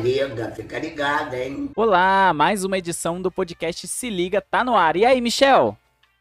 liga, fica ligado, hein? Olá, mais uma edição do podcast Se Liga tá no ar. E aí, Michel?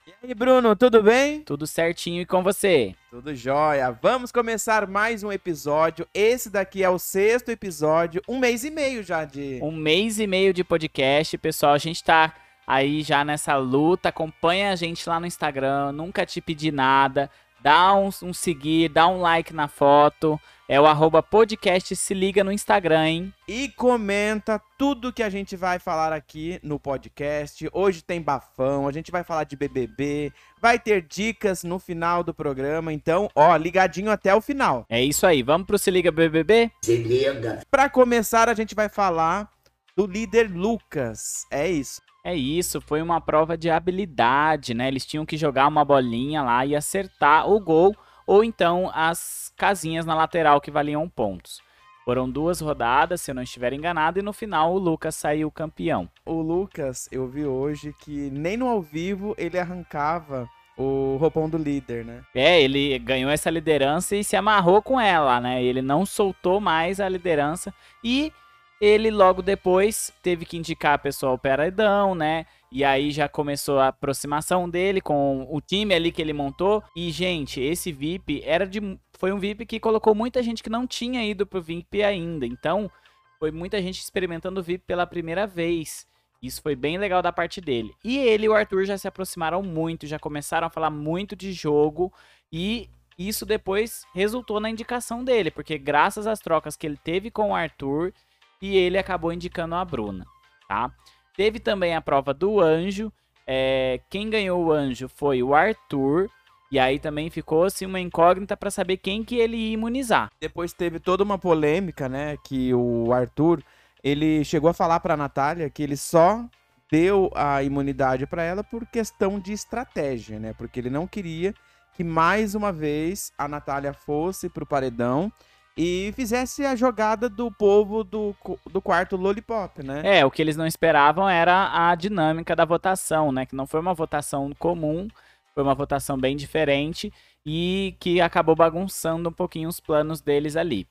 E aí, Bruno, tudo bem? Tudo certinho e com você? Tudo jóia. Vamos começar mais um episódio. Esse daqui é o sexto episódio, um mês e meio já de. Um mês e meio de podcast, pessoal. A gente tá aí já nessa luta. Acompanha a gente lá no Instagram. Nunca te pedi nada. Dá um, um seguir, dá um like na foto. É o arroba podcast se liga no Instagram, hein? E comenta tudo que a gente vai falar aqui no podcast. Hoje tem bafão, a gente vai falar de BBB, vai ter dicas no final do programa. Então, ó, ligadinho até o final. É isso aí, vamos pro Se Liga BBB? Se liga. Para começar, a gente vai falar do líder Lucas. É isso. É isso, foi uma prova de habilidade, né? Eles tinham que jogar uma bolinha lá e acertar o gol ou então as casinhas na lateral que valiam pontos. Foram duas rodadas, se eu não estiver enganado, e no final o Lucas saiu campeão. O Lucas, eu vi hoje que nem no ao vivo ele arrancava o roupão do líder, né? É, ele ganhou essa liderança e se amarrou com ela, né? Ele não soltou mais a liderança e ele logo depois teve que indicar a pessoa ao paredão, né? E aí já começou a aproximação dele com o time ali que ele montou. E, gente, esse VIP era de. Foi um VIP que colocou muita gente que não tinha ido pro VIP ainda. Então, foi muita gente experimentando o VIP pela primeira vez. Isso foi bem legal da parte dele. E ele e o Arthur já se aproximaram muito, já começaram a falar muito de jogo. E isso depois resultou na indicação dele, porque graças às trocas que ele teve com o Arthur, e ele acabou indicando a Bruna, tá? Teve também a prova do anjo. É, quem ganhou o anjo foi o Arthur. E aí também ficou assim uma incógnita para saber quem que ele ia imunizar. Depois teve toda uma polêmica, né, que o Arthur, ele chegou a falar para Natália que ele só deu a imunidade para ela por questão de estratégia, né? Porque ele não queria que mais uma vez a Natália fosse pro paredão e fizesse a jogada do povo do, do quarto Lollipop, né? É, o que eles não esperavam era a dinâmica da votação, né? Que não foi uma votação comum, foi uma votação bem diferente e que acabou bagunçando um pouquinho os planos deles ali.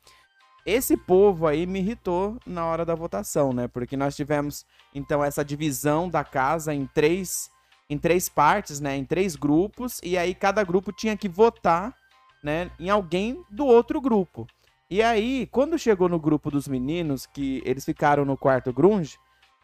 Esse povo aí me irritou na hora da votação, né? Porque nós tivemos então essa divisão da casa em três em três partes, né? Em três grupos e aí cada grupo tinha que votar, né, em alguém do outro grupo. E aí, quando chegou no grupo dos meninos, que eles ficaram no quarto grunge,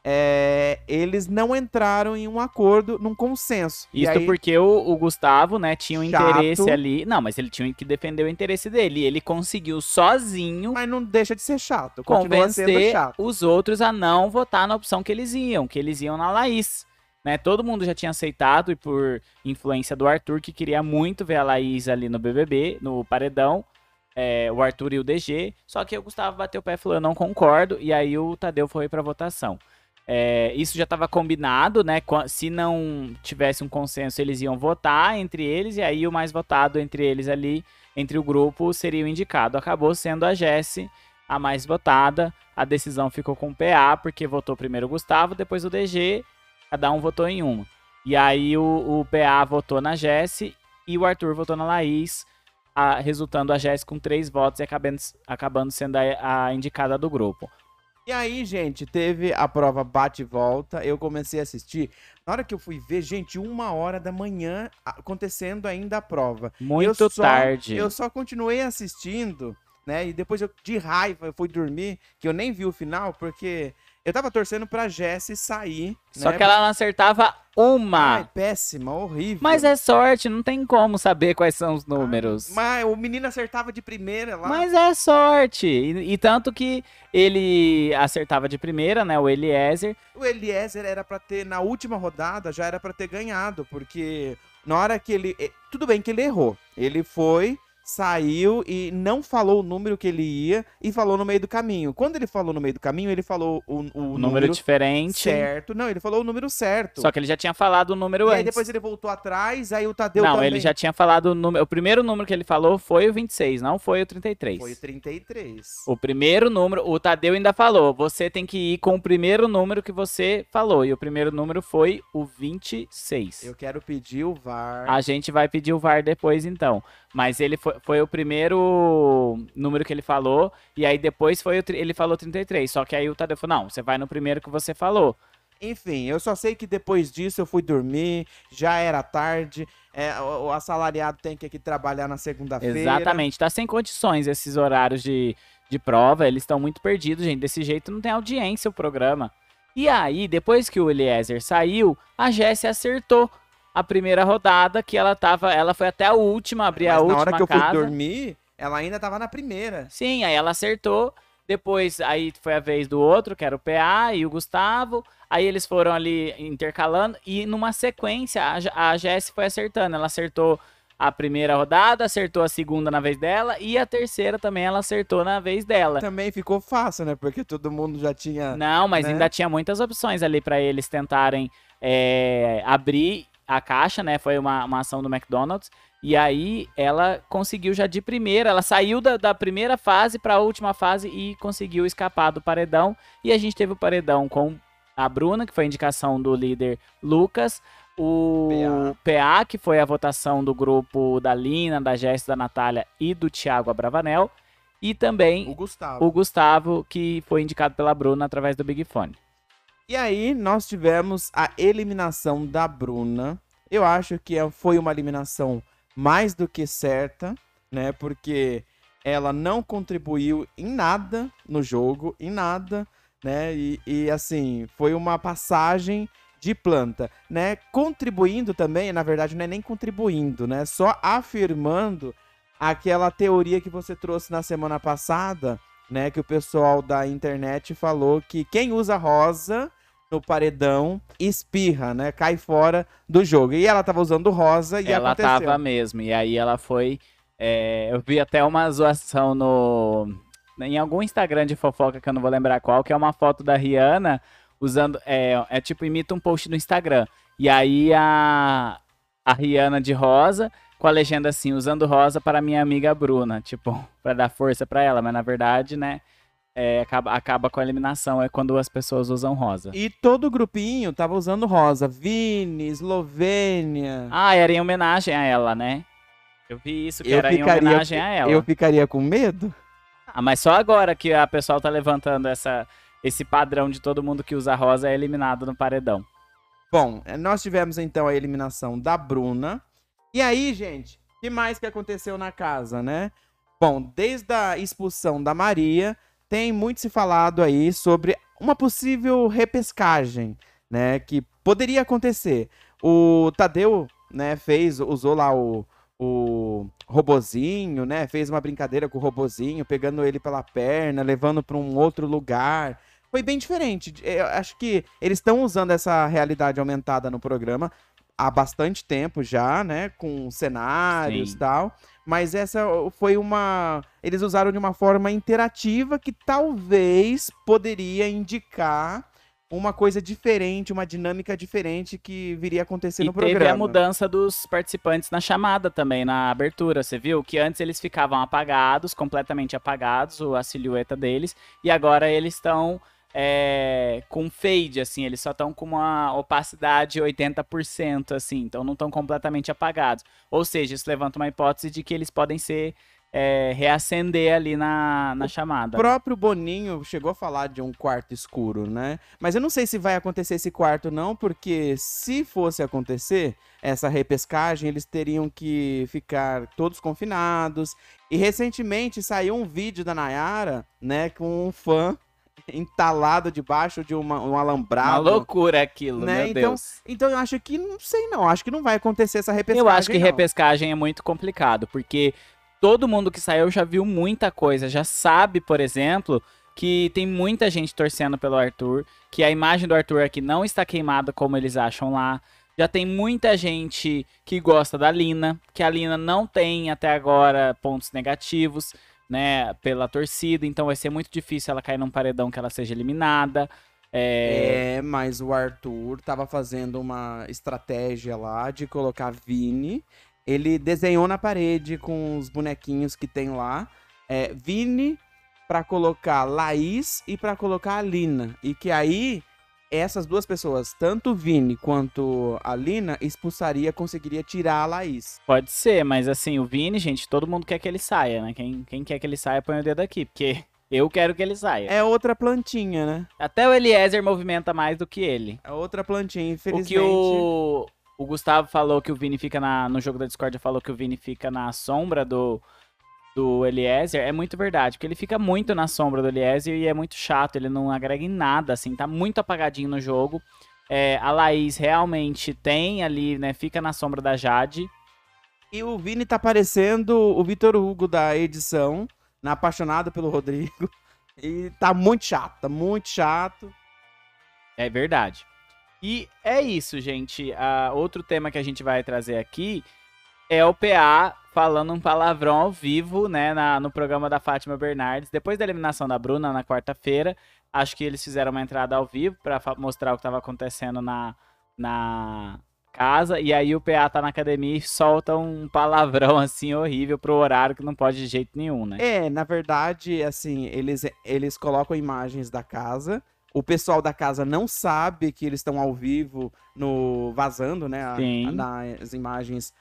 é, eles não entraram em um acordo, num consenso. Isso aí, porque o, o, Gustavo, né, tinha um Chato. interesse ali. Não, mas ele tinha que defender o interesse dele. Ele conseguiu sozinho Mas não deixa de ser chato. Convencer chato. os outros a não votar na opção que eles iam, que eles iam na Laís. Né? Todo mundo já tinha aceitado, e por influência do Arthur, que queria muito ver a Laís ali no BBB, no paredão é, o Arthur e o DG. Só que o Gustavo bateu o pé e falou: eu não concordo. E aí o Tadeu foi para votação. É, isso já estava combinado, né? Se não tivesse um consenso, eles iam votar entre eles, e aí o mais votado entre eles ali, entre o grupo, seria o indicado. Acabou sendo a Jessie a mais votada. A decisão ficou com o PA, porque votou primeiro o Gustavo, depois o DG, cada um votou em uma. E aí o, o PA votou na Jessie e o Arthur votou na Laís a, resultando a Jéssica com três votos e acabando, acabando sendo a, a indicada do grupo. E aí, gente, teve a prova bate e volta. Eu comecei a assistir. Na hora que eu fui ver, gente, uma hora da manhã acontecendo ainda a prova. Muito eu só, tarde. Eu só continuei assistindo, né? E depois eu, de raiva, eu fui dormir, que eu nem vi o final, porque eu tava torcendo pra Jessie sair. Só né? que ela não acertava uma. Ai, péssima, horrível. Mas é sorte, não tem como saber quais são os números. Mas o menino acertava de primeira lá. Mas é sorte. E, e tanto que ele acertava de primeira, né? O Eliezer. O Eliezer era pra ter, na última rodada, já era pra ter ganhado, porque na hora que ele. eh, Tudo bem que ele errou. Ele foi, saiu e não falou o número que ele ia e falou no meio do caminho. Quando ele falou no meio do caminho, ele falou o, o O número, número diferente. certo. Não, ele falou o número certo. Só que ele já tinha falado o número e antes. aí depois ele voltou atrás, aí o Tadeu não, também. ele já tinha falado o número. O primeiro número que ele falou foi o 26, não foi o 33. Foi o 33. O primeiro número, o Tadeu ainda falou, você tem que ir com o primeiro número que você falou. E o primeiro número foi o 26. Eu quero pedir o VAR. A gente vai pedir o VAR depois, então. Mas ele foi, foi o primeiro número que ele falou, e aí depois foi ele falou 33. Só que aí o Tadeu falou: não, você vai no primeiro que você falou. Enfim, eu só sei que depois disso eu fui dormir, já era tarde, é, o, o assalariado tem que aqui trabalhar na segunda-feira. Exatamente, tá sem condições esses horários de, de prova, eles estão muito perdidos, gente. Desse jeito não tem audiência o programa. E aí, depois que o Eliezer saiu, a Jessie acertou a primeira rodada, que ela tava. Ela foi até a última, abrir a na última hora que eu casa. fui dormir, ela ainda tava na primeira. Sim, aí ela acertou. Depois, aí foi a vez do outro, que era o PA e o Gustavo. Aí eles foram ali intercalando. E numa sequência, a, a Jessie foi acertando. Ela acertou a primeira rodada, acertou a segunda na vez dela. E a terceira também ela acertou na vez dela. Também ficou fácil, né? Porque todo mundo já tinha. Não, mas né? ainda tinha muitas opções ali pra eles tentarem é, abrir a caixa, né? Foi uma, uma ação do McDonald's. E aí ela conseguiu já de primeira, ela saiu da, da primeira fase pra última fase e conseguiu escapar do paredão. E a gente teve o paredão com a Bruna, que foi a indicação do líder Lucas. O PA, que foi a votação do grupo da Lina, da Jéssica, da Natália e do Thiago Abravanel. E também O Gustavo. o Gustavo, que foi indicado pela Bruna através do Big Fone. E aí, nós tivemos a eliminação da Bruna. Eu acho que é- foi uma eliminação mais do que certa, né? Porque ela não contribuiu em nada no jogo, em nada, né? E, e, assim, foi uma passagem de planta, né? Contribuindo também, na verdade, não é nem contribuindo, né? Só afirmando aquela teoria que você trouxe na semana passada, né? Que o pessoal da internet falou que quem usa rosa no paredão espirra, né? Cai fora do jogo. E ela tava usando rosa e ela aconteceu. tava mesmo. E aí ela foi. é, eu vi até uma zoação no. Em algum Instagram de fofoca que eu não vou lembrar qual, que é uma foto da Rihanna usando. É, é tipo, imita um post no Instagram. E aí a, a Rihanna de rosa, com a legenda assim, usando rosa para minha amiga Bruna. Tipo, para dar força pra ela. Mas na verdade, né? É, acaba, acaba com a eliminação. É quando as pessoas usam rosa. E todo o grupinho tava usando rosa. Vini, Eslovênia. Ah, era em homenagem a ela, né? Eu vi isso, que Eu era em ficaria- homenagem a ela. Eu ficaria com medo? Ah, mas só agora que a pessoal tá levantando essa, esse padrão de todo mundo que usa rosa é eliminado no paredão. Bom, eh, nós tivemos então a eliminação da Bruna. E aí, gente, o que mais que aconteceu na casa, né? Bom, desde a expulsão da Maria, tem muito se falado aí sobre uma possível repescagem, né? Que poderia acontecer. O Tadeu, né, fez, usou lá o, o robozinho, né? Fez uma brincadeira com o robozinho, pegando ele pela perna, levando para um outro lugar. Foi bem diferente. Eu acho que eles estão usando essa realidade aumentada no programa há bastante tempo já, né? Com cenários e tal. Mas essa foi uma. Eles usaram de uma forma interativa que talvez poderia indicar uma coisa diferente, uma dinâmica diferente que viria a acontecer E no teve programa. a mudança dos participantes na chamada também, na abertura. Você viu que antes eles ficavam apagados, completamente apagados, a silhueta deles, e agora eles estão é, com fade, assim, eles só estão com uma opacidade 80%, assim, então não estão completamente apagados. Ou seja, isso levanta uma hipótese de que eles podem ser é, reacender ali na, na chamada. O próprio Boninho chegou a falar de um quarto escuro, né? Mas eu não sei se vai acontecer esse quarto, não, porque se fosse acontecer essa repescagem, eles teriam que ficar todos confinados. E recentemente saiu um vídeo da Nayara, né, com um fã entalado debaixo de uma, um Uma alambrado. loucura aquilo, Né? meu Então, Deus. Então eu acho que, não sei não, acho que não vai acontecer essa repescagem. Eu acho que não. repescagem é muito complicado, porque todo mundo que saiu já viu muita coisa, já sabe, por exemplo, que tem muita gente torcendo pelo Arthur, que a imagem do Arthur aqui não está queimada como eles acham lá. Já tem muita gente que gosta da Lina, que a Lina não tem até agora pontos negativos, né, pela torcida, então vai ser muito difícil ela cair num paredão que ela seja eliminada. É, É, mas o Arthur tava fazendo uma estratégia lá de colocar Vini. Ele desenhou na parede com os bonequinhos que tem lá. É, Vini pra colocar Laís e pra colocar a Lina. E que aí essas duas pessoas, tanto o Vini quanto a Lina, expulsaria, conseguiria tirar a Laís. Pode ser, mas assim, o Vini, gente, todo mundo quer que ele saia, né? Quem, quem quer que ele saia, põe o dedo aqui, porque eu quero que ele saia. É outra plantinha, né? Até o Eliezer movimenta mais do que ele. É outra plantinha, O infelizmente. que o, o Gustavo falou que o Vini fica na. No jogo da Discord falou que o Vini fica na sombra do, do Eliezer. É muito verdade, porque ele fica muito na sombra do Eliezer e é muito chato. Ele não agrega em nada, assim, tá muito apagadinho no jogo. É, a Laís realmente tem ali, né? Fica na sombra da Jade. E o Vini tá parecendo o Vitor Hugo da edição, na apaixonado pelo Rodrigo. E tá muito chato, tá muito chato. É verdade. E é isso, gente. Ah, outro tema que a gente vai trazer aqui é o PA falando um palavrão ao vivo, né, na- no programa da Fátima Bernardes. Depois da eliminação da Bruna na quarta-feira, acho que eles fizeram uma entrada ao vivo para mostrar o que estava acontecendo na, na casa. E aí o PA tá na academia e solta um palavrão assim horrível pro horário que não pode de jeito nenhum, né? É, na verdade, assim, eles, eles colocam imagens da casa. O pessoal da casa não sabe que eles estão ao vivo no vazando, né? a- a- nas imagens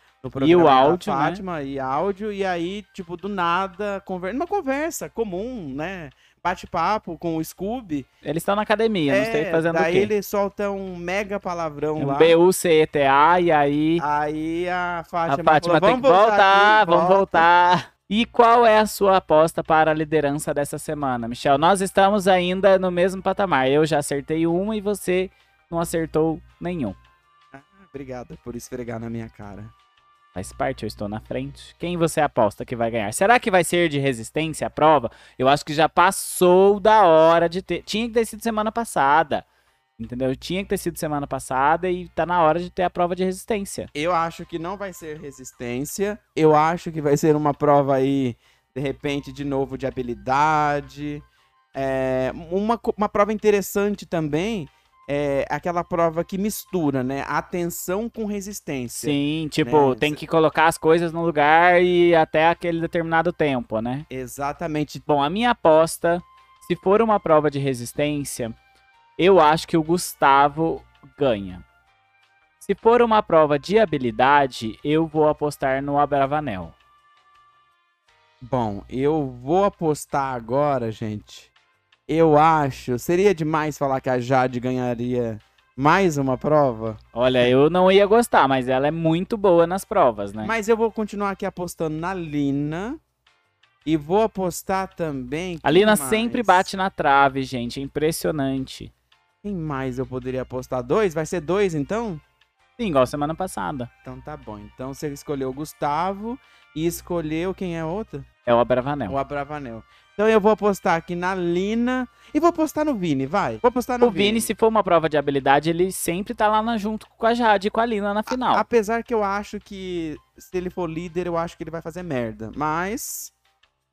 E o áudio, né? Fátima e áudio. E aí, tipo, do nada, conver... uma conversa comum, né? Bate-papo com o Scooby. Eles estão na academia, não sei É, fazendo o daí quê. ele solta um mega palavrão Um lá. B-U-C-E-T-A e aí Aí a a Fátima, Fátima falou, tem que "Vamos voltar, aqui, vamos volta." voltar. E qual é a sua aposta para a liderança dessa semana, Michel? Nós estamos ainda no mesmo patamar. Eu já acertei uma e você não acertou nenhum. Ah, Obrigada por esfregar na minha cara. Faz parte, eu estou na frente. Quem você aposta que vai ganhar? Será que vai ser de resistência a prova? Eu acho que já passou da hora de ter. Tinha que ter sido semana passada. Entendeu? Tinha que ter sido semana passada e tá na hora de ter a prova de resistência. Eu acho que não vai ser resistência. Eu acho que vai ser uma prova aí, de repente, de novo, de habilidade. É, uma, uma prova interessante também é aquela prova que mistura, né? Atenção com resistência. Sim, tipo, Né, tem que colocar as coisas no lugar e até aquele determinado tempo, né? Exatamente. Bom, a minha aposta, se for uma prova de resistência, eu acho que o Gustavo ganha. Se for uma prova de habilidade, eu vou apostar no Abravanel. Bom, eu vou apostar agora, gente. Eu acho. Seria demais falar que a Jade ganharia mais uma prova? Olha, eu não ia gostar, mas ela é muito boa nas provas, né? Mas eu vou continuar aqui apostando na Lina. E vou apostar também. A Lina quem sempre mais? bate na trave, gente. É impressionante. Quem mais eu poderia apostar? Dois? Vai ser dois então? Sim, igual semana passada. Então tá bom. Então você escolheu o Gustavo e escolheu quem é a outra? É o Abravanel. O Abravanel. Então eu vou apostar aqui na Lina e vou apostar no Vini, vai. Vou apostar no O Vini, se for uma prova de habilidade, ele sempre tá lá na- junto com a Jade e com a Lina na final. Apesar que eu acho que se ele for líder, eu acho que ele vai fazer merda. Mas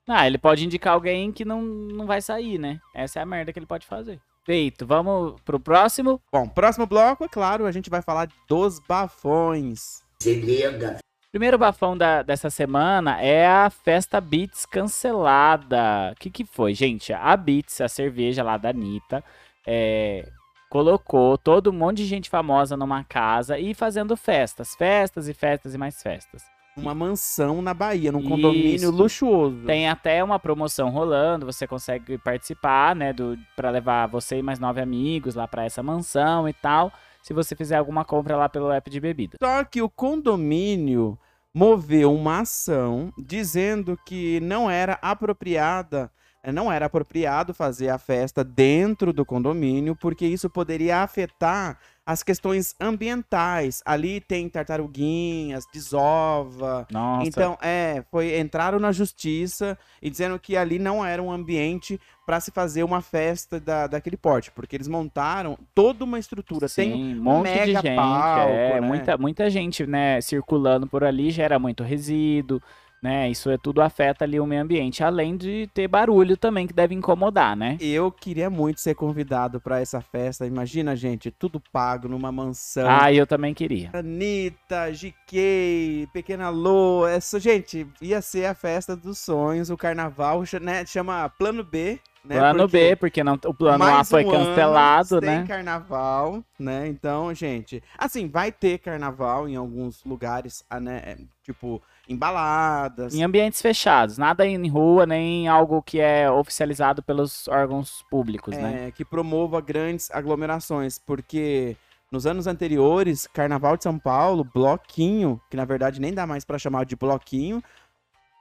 Ah, ele pode indicar alguém que não, não vai sair, né? Essa é a merda que ele pode fazer. Feito. Vamos pro próximo. Bom, próximo bloco, é claro, a gente vai falar dos bafões. Se liga, Primeiro bafão da- dessa semana é a Festa Beats cancelada. O que, que foi, gente? A Beats, a cerveja lá da Anitta, é, colocou todo um monte de gente famosa numa casa e fazendo festas. Festas e festas e mais festas. Uma mansão na Bahia, num condomínio Isso. luxuoso. Tem até uma promoção rolando, você consegue participar, né, do para levar você e mais nove amigos lá pra essa mansão e tal, se você fizer alguma compra lá pelo app de bebida. Só que o condomínio moveu uma ação dizendo que não era apropriada, eh, não era apropriado fazer a festa dentro do condomínio, porque isso poderia afetar as questões ambientais. Ali tem tartaruguinhas, desova. Nossa. Então, é, foi entraram na justiça e dizendo que ali não era um ambiente para se fazer uma festa da, daquele porte, porque eles montaram toda uma estrutura. Tem Sim, um monte de mega gente, palco, é, né? muita, muita gente, né, circulando por ali, gera muito resíduo, né, isso é tudo afeta ali o meio ambiente, além de ter barulho também que deve incomodar, né? Eu queria muito ser convidado pra essa festa. Imagina, gente, tudo pago numa mansão. Ah, eu também queria. Anitta, GK, Pequena Lô, essa, gente, ia ser a festa dos sonhos, o carnaval, né, chama Plano B, né? Plano Porque B, porque não, o plano A foi um ano cancelado, sem né? carnaval, né? Então, gente, assim, vai ter carnaval em alguns lugares, ah, né? é, Tipo, em baladas. Em ambientes fechados, nada em rua, nem algo que é oficializado pelos órgãos públicos, né? é, que promova grandes aglomerações, porque nos anos anteriores, Carnaval de São Paulo, bloquinho, que na verdade nem dá mais pra chamar de bloquinho,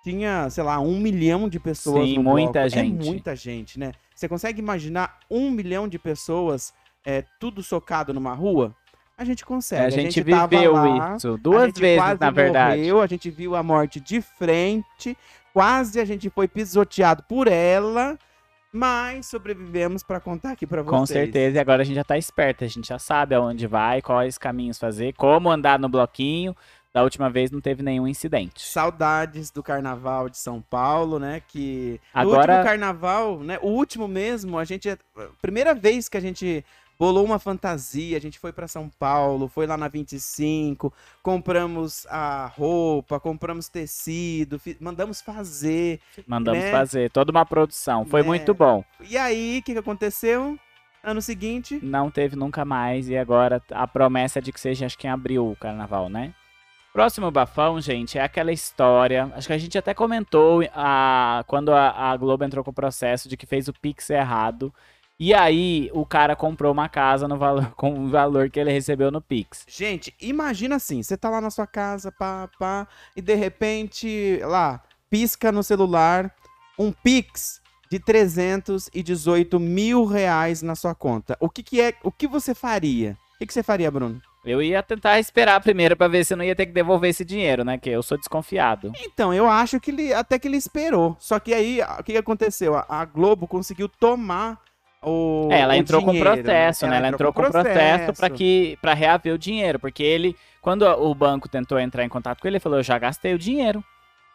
tinha, sei lá, um milhão de pessoas Sim, muita bloco. gente. É muita gente, né? Você consegue imaginar um milhão de pessoas, é, tudo socado numa rua? A gente consegue. É, a gente tava viveu lá, isso a duas gente vezes, na verdade. Morreu, a gente viu a morte de frente, quase a gente foi pisoteado por ela, mas sobrevivemos pra contar aqui pra vocês. Com certeza, e agora a gente já tá esperto, a gente já sabe aonde vai, quais caminhos fazer, como andar no bloquinho. Da última vez não teve nenhum incidente. Saudades do carnaval de São Paulo, né? Que no Agora- último carnaval, né? O último mesmo, a gente. Primeira vez que a gente bolou uma fantasia, a gente foi pra São Paulo, foi lá na 25, compramos a roupa, compramos tecido, mandamos fazer. Mandamos né? fazer toda uma produção, foi Né? muito bom. E aí, o que, que aconteceu? Ano seguinte, Não teve nunca mais, e agora a promessa é de que seja, acho que em abril o carnaval, né? Próximo bafão, gente, é aquela história. Acho que a gente até comentou a, quando a, a Globo entrou com o processo de que fez o Pix errado. E aí o cara comprou uma casa no valor, com o valor que ele recebeu no Pix. Gente, imagina assim, você tá lá na sua casa, pá, pá, e de repente, lá, pisca no celular um Pix de 318 mil reais na sua conta. O que que é, o que você faria? O que, que você faria, Bruno? Eu ia tentar esperar primeiro pra ver se eu não ia ter que devolver esse dinheiro, né? Que eu sou desconfiado. Então, eu acho que ele, até que ele esperou. Só que aí, o que, aconteceu? A, a Globo conseguiu tomar o É, ela o entrou com dinheiro, processo, né? Ela entrou com processo para que para reaver o dinheiro, porque ele quando o banco tentou entrar em contato com ele, ele falou: "Eu já gastei o dinheiro.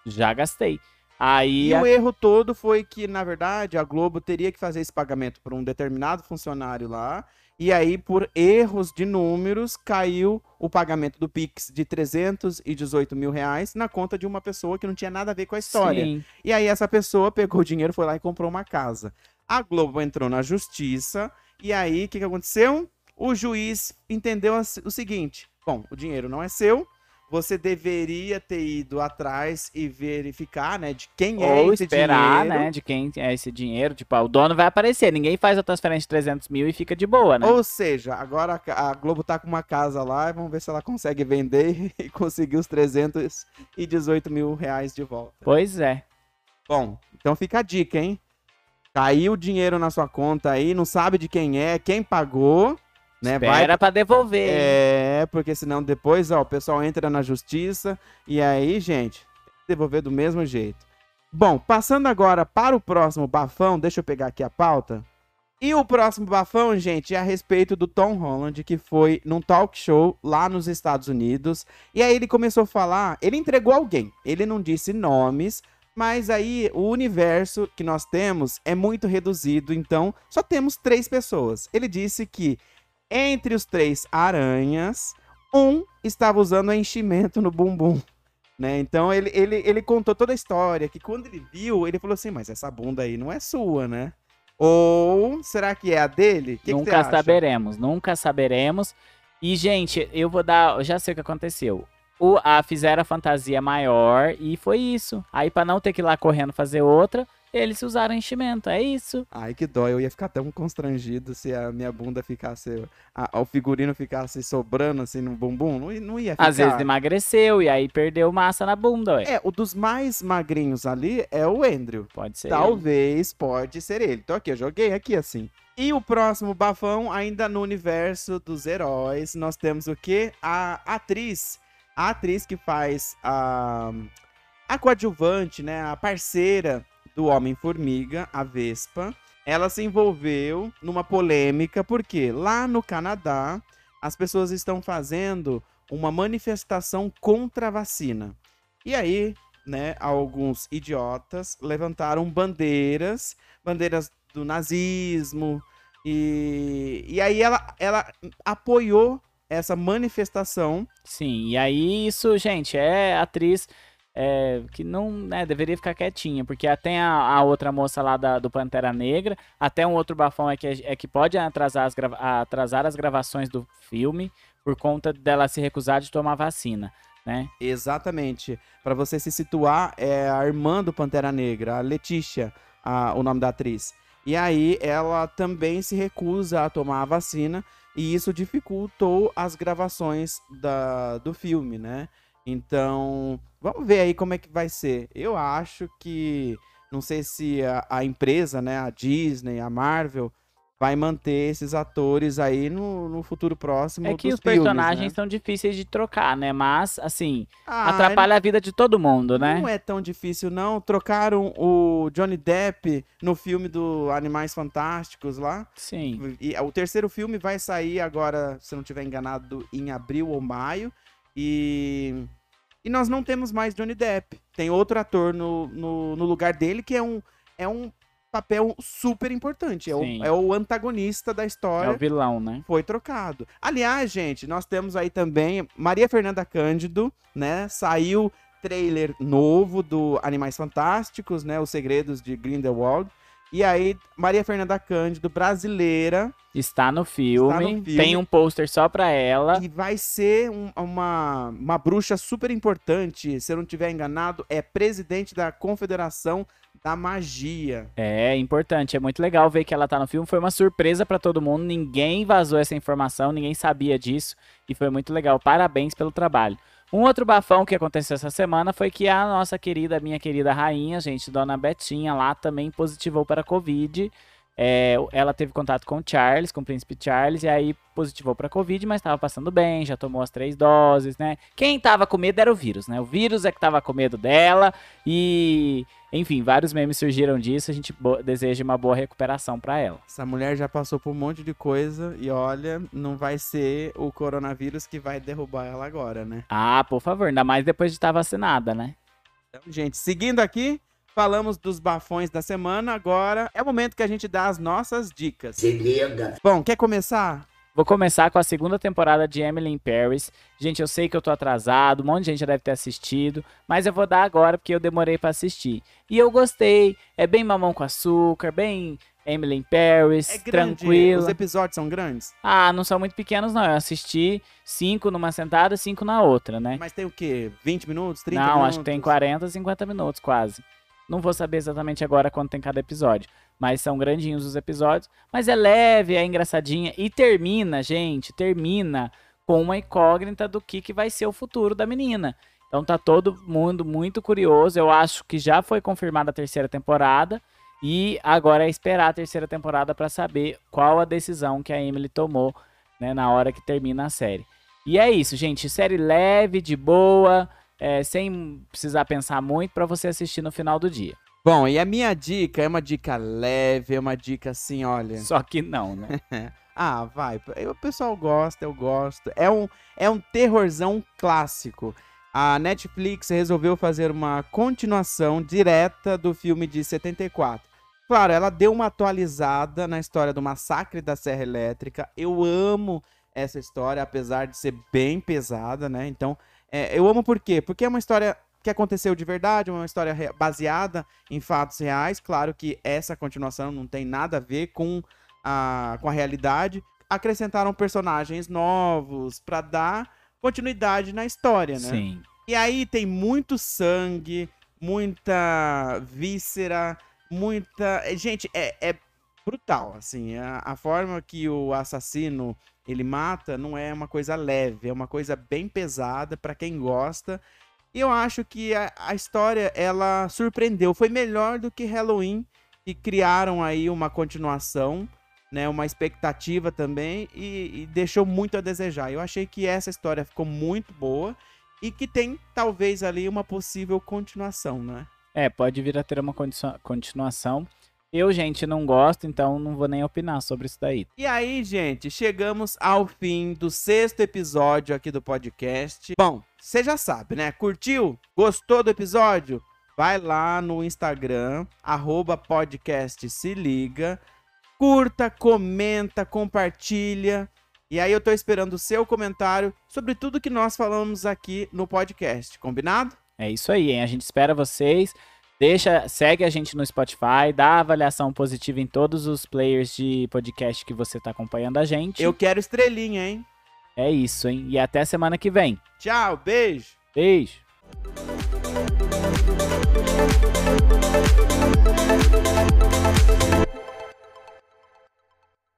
Já gastei". Aí E a- o erro todo foi que, na verdade, a Globo teria que fazer esse pagamento para um determinado funcionário lá. E aí, por erros de números, caiu o pagamento do Pix de 318 mil reais na conta de uma pessoa que não tinha nada a ver com a história. Sim. E aí, essa pessoa pegou o dinheiro, foi lá e comprou uma casa. A Globo entrou na justiça. E aí, o que, que aconteceu? O juiz entendeu o seguinte: bom, o dinheiro não é seu. Você deveria ter ido atrás e verificar, né, de quem é Ou esse esperar, dinheiro. né, de quem é esse dinheiro. Tipo, ah, o dono vai aparecer. Ninguém faz a transferência de 300 mil e fica de boa, né? Ou seja, agora a Globo tá com uma casa lá e vamos ver se ela consegue vender e conseguir os 318 mil reais de volta. Pois é. Bom, então fica a dica, hein? Caiu o dinheiro na sua conta aí, não sabe de quem é, quem pagou, né? Espera pra devolver. É, porque senão depois, ó, o pessoal entra na justiça e aí, gente, devolver do mesmo jeito. Bom, passando agora para o próximo bafão, deixa eu pegar aqui a pauta. E o próximo bafão, gente, é a respeito do Tom Holland, que foi num talk show lá nos Estados Unidos. E aí ele começou a falar, ele entregou alguém. Ele não disse nomes, mas aí o universo que nós temos é muito reduzido, então só temos três pessoas. Ele disse que entre os três aranhas, um estava usando enchimento no bumbum. Né? Então ele, ele, ele contou toda a história, que quando ele viu, ele falou assim, mas essa bunda aí não é sua, né? Ou será que é a dele? Que que nunca acha? saberemos, nunca saberemos. E, gente, eu vou dar. Eu já sei o que aconteceu. O, a, fizeram a fantasia maior e foi isso. Aí, pra não ter que ir lá correndo fazer outra, eles usaram enchimento. É isso. Ai, que dó, eu ia ficar tão constrangido se a minha bunda ficasse, a- o figurino ficasse sobrando assim no bumbum, não, não ia ficar. Às vezes emagreceu e aí perdeu massa na bunda, ué. É, o dos mais magrinhos ali é o Andrew. Pode ser. Talvez pode ser ele. Então aqui, eu joguei aqui assim. E o próximo bafão, ainda no universo dos heróis, nós temos o quê? A atriz. A atriz que faz a, a coadjuvante, né? A parceira do Homem-Formiga, a Vespa. Ela se envolveu numa polêmica, porque lá no Canadá, as pessoas estão fazendo uma manifestação contra a vacina. E aí, né, alguns idiotas levantaram bandeiras, bandeiras do nazismo, e, e aí ela, ela apoiou essa manifestação. Sim, e aí isso, gente, é atriz. É, que não né, deveria ficar quietinha, porque até a, a outra moça lá da- do Pantera Negra, até um outro bafão é que, é que pode atrasar as, atrasar as gravações do filme por conta dela se recusar de tomar vacina, né? Exatamente. Pra você se situar, é a irmã do Pantera Negra, a Letícia, a- o nome da atriz. E aí ela também se recusa a tomar a vacina e isso dificultou as gravações da, do filme, né? Então, vamos ver aí como é que vai ser. Eu acho que, não sei se a, a empresa, né, a Disney, a Marvel, vai manter esses atores aí no, no futuro próximo É que os filmes, personagens né? são difíceis de trocar, né? Mas, assim, Ah, atrapalha a vida de todo mundo, né? Não é tão difícil, não. Trocaram o Johnny Depp no filme do Animais Fantásticos lá. Sim. E o terceiro filme vai sair agora, se não estiver enganado, em abril ou maio. E. E nós não temos mais Johnny Depp. Tem outro ator no, no, no lugar dele que é um, é um papel super importante. É o, é o antagonista da É história o vilão, né? foi trocado. Aliás, gente, nós temos aí também Maria Fernanda Cândido, né? Saiu trailer novo do Animais Fantásticos, né? Os Segredos de Grindelwald. E aí, Maria Fernanda Cândido, brasileira, Está no filme, filme. tem um pôster só pra ela. e vai ser um- uma, uma bruxa super importante. Se eu não estiver enganado, é presidente da Confederação da Magia. É importante, é muito legal ver que ela tá no filme. Foi uma surpresa pra todo mundo, ninguém vazou essa informação, ninguém sabia disso e foi muito legal. Parabéns pelo trabalho. Um outro bafão que aconteceu essa semana foi que a nossa querida, minha querida rainha, gente, Dona Betinha, lá também positivou para a Covid. É, ela teve contato com o Charles, com o príncipe Charles, e aí positivou para Covid, mas estava passando bem, já tomou as três doses, né? Quem tava com medo era o vírus, né? O vírus é que tava com medo dela, e enfim, vários memes surgiram disso. A gente deseja uma boa recuperação para ela. Essa mulher já passou por um monte de coisa e olha, não vai ser o coronavírus que vai derrubar ela agora, né? Ah, por favor, ainda mais depois de estar vacinada, né? Então, gente, seguindo aqui, falamos dos bafões da semana. Agora é o momento que a gente dá as nossas dicas. Se liga. Bom, quer começar? Vou começar com a segunda temporada de Emily in Paris. Gente, eu sei que eu tô atrasado, um monte de gente já deve ter assistido, mas eu vou dar agora porque eu demorei pra assistir. E eu gostei, é bem mamão com açúcar, bem Emily in Paris, É grande. tranquilo. Os episódios são grandes? Ah, não são muito pequenos não, eu assisti cinco numa sentada, cinco na outra, né? Mas tem o quê? 20 minutos? 30 não, minutos? acho que tem 40, 50 minutos quase. Não vou saber exatamente agora quanto tem cada episódio. Mas são grandinhos os episódios. Mas é leve, é engraçadinha. E termina, gente, termina com uma incógnita do que, que vai ser o futuro da menina. Então tá todo mundo muito curioso. Eu acho que já foi confirmada a terceira temporada. E agora é esperar a terceira temporada para saber qual a decisão que a Emily tomou né, na hora que termina a série. E é isso, gente. Série leve, de boa é, sem precisar pensar muito para você assistir no final do dia. Bom, e a minha dica é uma dica leve, é uma dica assim, olha. Só que não, né? Ah, vai. O pessoal gosta, eu gosto. É um, é um terrorzão clássico. A Netflix resolveu fazer uma continuação direta do filme de 74. Claro, ela deu uma atualizada na história do massacre da Serra Elétrica. Eu amo essa história, apesar de ser bem pesada, né? Então, é, eu amo por quê? Porque é uma história que aconteceu de verdade, uma história baseada em fatos reais. Claro que essa continuação não tem nada a ver com a, com a realidade. Acrescentaram personagens novos pra dar continuidade na história, né? Sim. E aí tem muito sangue, muita víscera, muita. eh, Gente, é, é brutal, assim. A, a forma que o assassino ele mata não é uma coisa leve, é uma coisa bem pesada pra quem gosta. E eu acho que a, a história ela surpreendeu. Foi melhor do que Halloween, que criaram aí uma continuação. Né, uma expectativa também e- e deixou muito a desejar. Eu achei que essa história ficou muito boa e que tem talvez ali uma possível continuação, né? É, pode vir a ter uma continuação. Eu, gente, não gosto, então não vou nem opinar sobre isso daí. E aí, gente, chegamos ao fim do sexto episódio aqui do podcast. Bom, você já sabe, né? Curtiu? Gostou do episódio? Vai lá no Instagram, arroba podcast se liga. Curta, comenta, compartilha. E aí eu tô esperando o seu comentário sobre tudo que nós falamos aqui no podcast, combinado? É isso aí, hein? A gente espera vocês. Deixa, segue a gente no Spotify, dá avaliação positiva em todos os players de podcast que você tá acompanhando a gente. Eu quero estrelinha, hein? É isso, hein? E até semana que vem. Tchau, beijo. Beijo. Thank you.